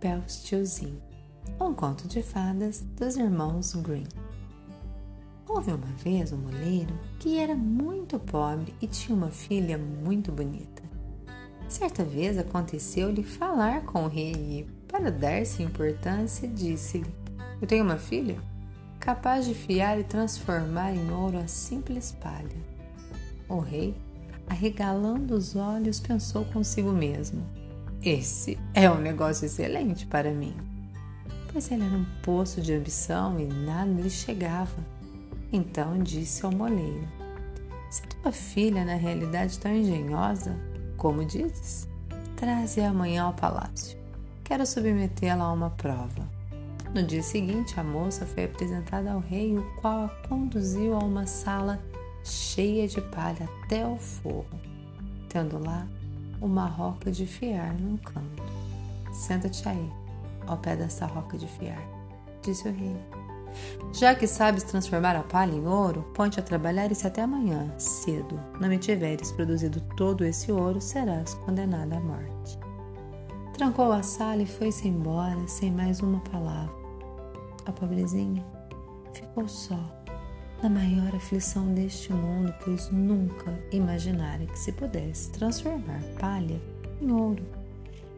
Rumpelstiltskin, um conto de fadas dos irmãos Grimm. Houve uma vez um moleiro que era muito pobre e tinha uma filha muito bonita. Certa vez aconteceu-lhe falar com o rei e, para dar-se importância, disse-lhe: Eu tenho uma filha capaz de fiar e transformar em ouro a simples palha. O rei, arregalando os olhos, pensou consigo mesmo: Esse é um negócio excelente para mim. Pois ele era um poço de ambição e nada lhe chegava. Então disse ao moleiro: Se tua filha na realidade tão engenhosa, como dizes, traze-a amanhã ao palácio. Quero submetê-la a uma prova. No dia seguinte, a moça foi apresentada ao rei, o qual a conduziu a uma sala cheia de palha até o forro, tendo lá uma roca de fiar num canto. Senta-te aí, ao pé dessa roca de fiar, disse o rei. Já que sabes transformar a palha em ouro, ponte a trabalhar se até amanhã, cedo, não me tiveres produzido todo esse ouro, serás condenada à morte. Trancou a sala e foi-se embora sem mais uma palavra. A pobrezinha ficou só, na maior aflição deste mundo, pois nunca imaginara que se pudesse transformar palha em ouro.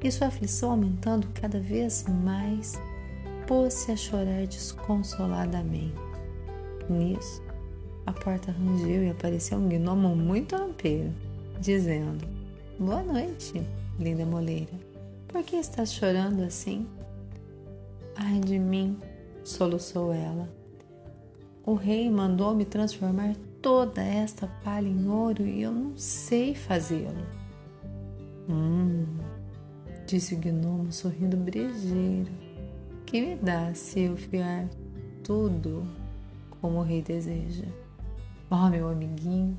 E sua aflição aumentando cada vez mais, pôs-se a chorar desconsoladamente. Nisso, a porta rangeu e apareceu um gnomo muito lampeiro, dizendo: Boa noite, linda moleira. Por que estás chorando assim? Ai de mim, soluçou ela. O rei mandou-me transformar toda esta palha em ouro e eu não sei fazê-lo. Hum, disse o gnomo sorrindo brejeiro que me dá se eu fiar tudo como o rei deseja? Oh, meu amiguinho,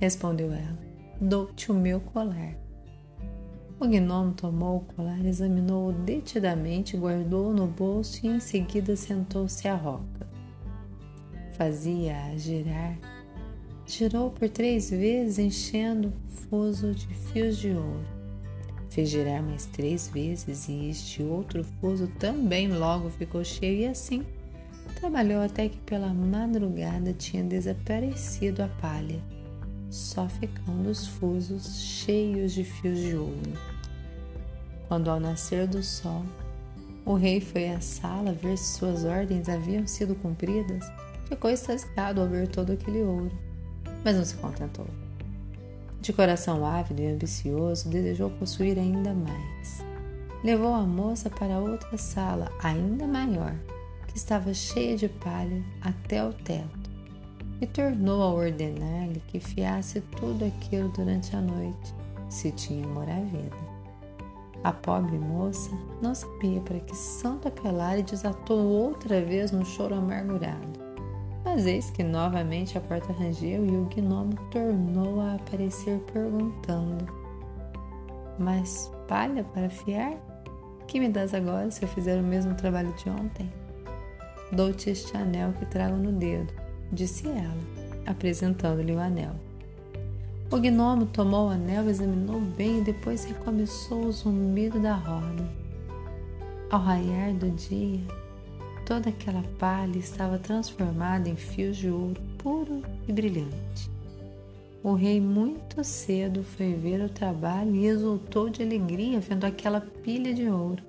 respondeu ela, dou-te o meu colar. O gnomo tomou o colar, examinou-o detidamente, guardou-o no bolso e em seguida sentou-se à roca. Fazia-a girar. Girou por três vezes, enchendo o fuso de fios de ouro. Fez girar mais três vezes e este outro fuso também logo ficou cheio e assim trabalhou até que pela madrugada tinha desaparecido a palha, só ficando os fusos cheios de fios de ouro. Quando ao nascer do sol, o rei foi à sala ver se suas ordens haviam sido cumpridas, ficou extasiado ao ver todo aquele ouro, mas não se contentou. De coração ávido e ambicioso, desejou possuir ainda mais. Levou a moça para outra sala, ainda maior, que estava cheia de palha até o teto, e tornou a ordenar-lhe que fiasse tudo aquilo durante a noite, se tinha vida. A pobre moça não sabia para que santo apelar e desatou outra vez no choro amargurado. Mas eis que novamente a porta rangeu e o gnomo tornou a aparecer perguntando: Mas palha para fiar? Que me das agora se eu fizer o mesmo trabalho de ontem? Dou-te este anel que trago no dedo, disse ela, apresentando-lhe o anel. O gnomo tomou o anel, examinou bem e depois recomeçou o zumbido da roda. Ao raiar do dia, Toda aquela palha estava transformada em fios de ouro puro e brilhante. O rei muito cedo foi ver o trabalho e exultou de alegria vendo aquela pilha de ouro.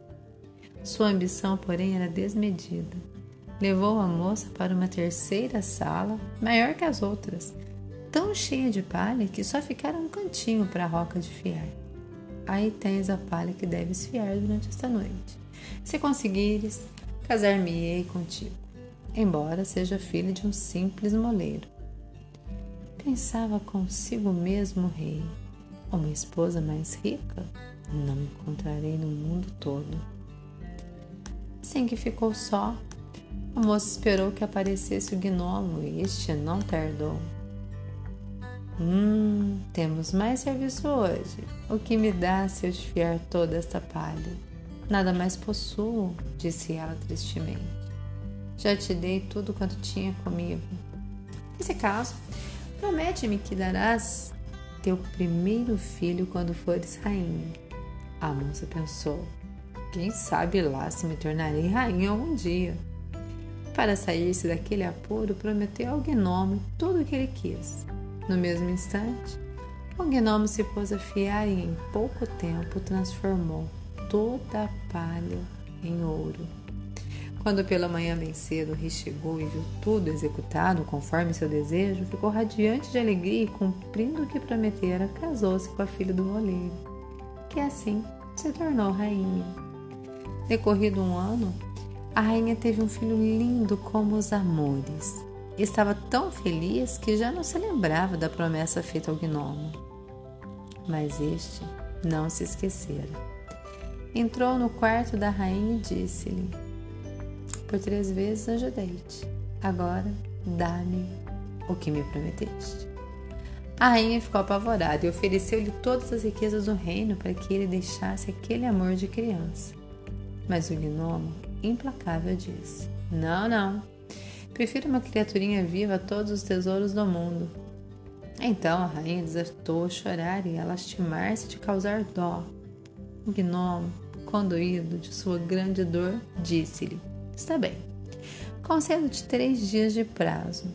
Sua ambição, porém, era desmedida. Levou a moça para uma terceira sala, maior que as outras, tão cheia de palha que só ficara um cantinho para a roca de fiar. Aí tens a palha que deves fiar durante esta noite. Se conseguires, casar-me-ei contigo, embora seja filho de um simples moleiro. Pensava consigo mesmo o rei, uma esposa mais rica não encontrarei no mundo todo. Assim que ficou só, a moça esperou que aparecesse o gnomo e este não tardou. Hum, temos mais serviço hoje. O que me dá se eu desfiar toda esta palha? Nada mais possuo, disse ela tristemente. Já te dei tudo quanto tinha comigo. Nesse caso, promete-me que darás teu primeiro filho quando fores rainha. A moça pensou. Quem sabe lá se me tornarei rainha algum dia. Para sair-se daquele apuro, prometeu ao gnomo tudo o que ele quis. No mesmo instante, o gnomo se pôs a fiar e em pouco tempo transformou toda a palha em ouro. Quando pela manhã bem cedo o rei chegou e viu tudo executado conforme seu desejo, ficou radiante de alegria e, cumprindo o que prometera, casou-se com a filha do moleiro, que assim se tornou rainha. Decorrido um ano, a rainha teve um filho lindo como os amores. Estava tão feliz que já não se lembrava da promessa feita ao gnomo. Mas este não se esquecera. Entrou no quarto da rainha e disse-lhe: Por três vezes ajudei-te. Agora dá-me o que me prometeste. A rainha ficou apavorada e ofereceu-lhe todas as riquezas do reino para que ele deixasse aquele amor de criança. Mas o gnomo, implacável, disse: Não, não. Prefiro uma criaturinha viva a todos os tesouros do mundo. Então a rainha desertou a chorar e a lastimar-se de causar dó. O gnomo, condoído de sua grande dor, disse-lhe: Está bem, concedo-te três dias de prazo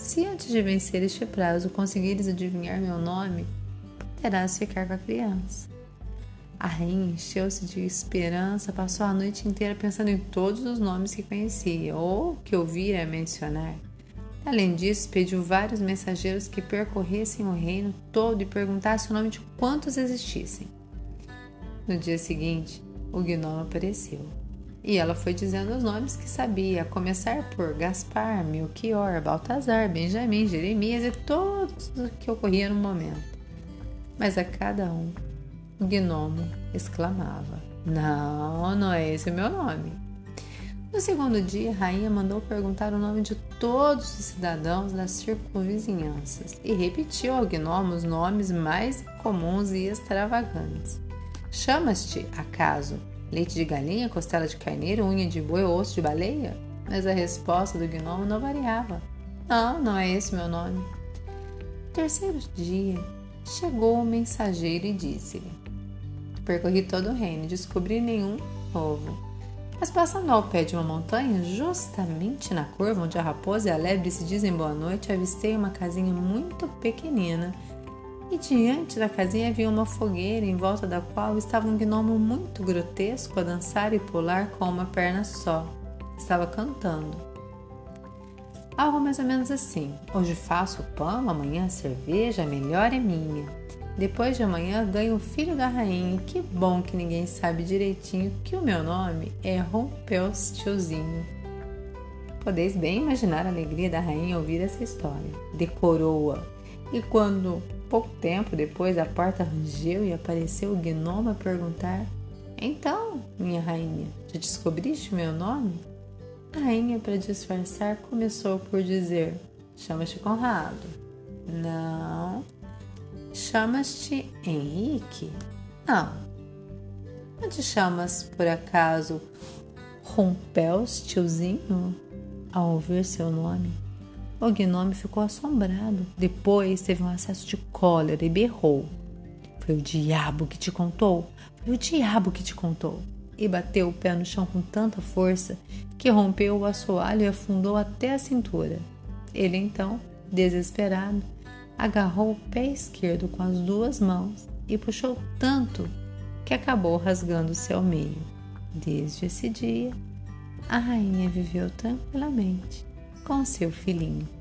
se antes de vencer este prazo conseguires adivinhar meu nome, poderás ficar com a criança. A rainha encheu-se de esperança, passou a noite inteira pensando em todos os nomes que conhecia ou que ouvira mencionar. Além disso, pediu vários mensageiros que percorressem o reino todo e perguntassem o nome de quantos existissem. No dia seguinte, o gnomo apareceu. E ela foi dizendo os nomes que sabia, a começar por Gaspar, Melchior, Baltazar, Benjamim, Jeremias e todos que ocorria no momento. Mas a cada um, o gnomo exclamava: Não, não é esse o meu nome. No segundo dia, a rainha mandou perguntar o nome de todos os cidadãos das circunvizinhanças e repetiu ao gnomo os nomes mais comuns e extravagantes. Chamas-te, acaso, Leite de galinha, costela de carneiro, unha de boi ou osso de baleia? Mas a resposta do gnomo não variava. Não, não é esse meu nome. No terceiro dia, chegou o mensageiro e disse-lhe: Percorri todo o reino e descobri nenhum novo. Mas passando ao pé de uma montanha, justamente na curva onde a raposa e a lebre se dizem boa noite, avistei uma casinha muito pequenina e diante da casinha havia uma fogueira em volta da qual estava um gnomo muito grotesco a dançar e pular com uma perna só. Estava cantando. Algo mais ou menos assim: Hoje faço pão, amanhã cerveja, a melhor é minha. Depois de amanhã ganho o filho da rainha. Que bom que ninguém sabe direitinho que o meu nome é Rompeus Tiozinho. Podeis bem imaginar a alegria da rainha ouvir essa história. Decorou-a. E quando Pouco tempo depois, a porta rangeu e apareceu o gnomo a perguntar: Então, minha rainha, já descobriste meu nome? A rainha, para disfarçar, começou por dizer: Chamas-te Conrado. Não. Chamas-te Henrique? Não. Não te chamas, por acaso, Rompels, tiozinho? Ao ouvir seu nome, o gnome ficou assombrado. Depois teve um acesso de cólera e berrou. Foi o diabo que te contou? Foi o diabo que te contou. E bateu o pé no chão com tanta força que rompeu o assoalho e afundou até a cintura. Ele então, desesperado, agarrou o pé esquerdo com as duas mãos e puxou tanto que acabou rasgando-se ao meio. Desde esse dia, a rainha viveu tranquilamente com seu filhinho.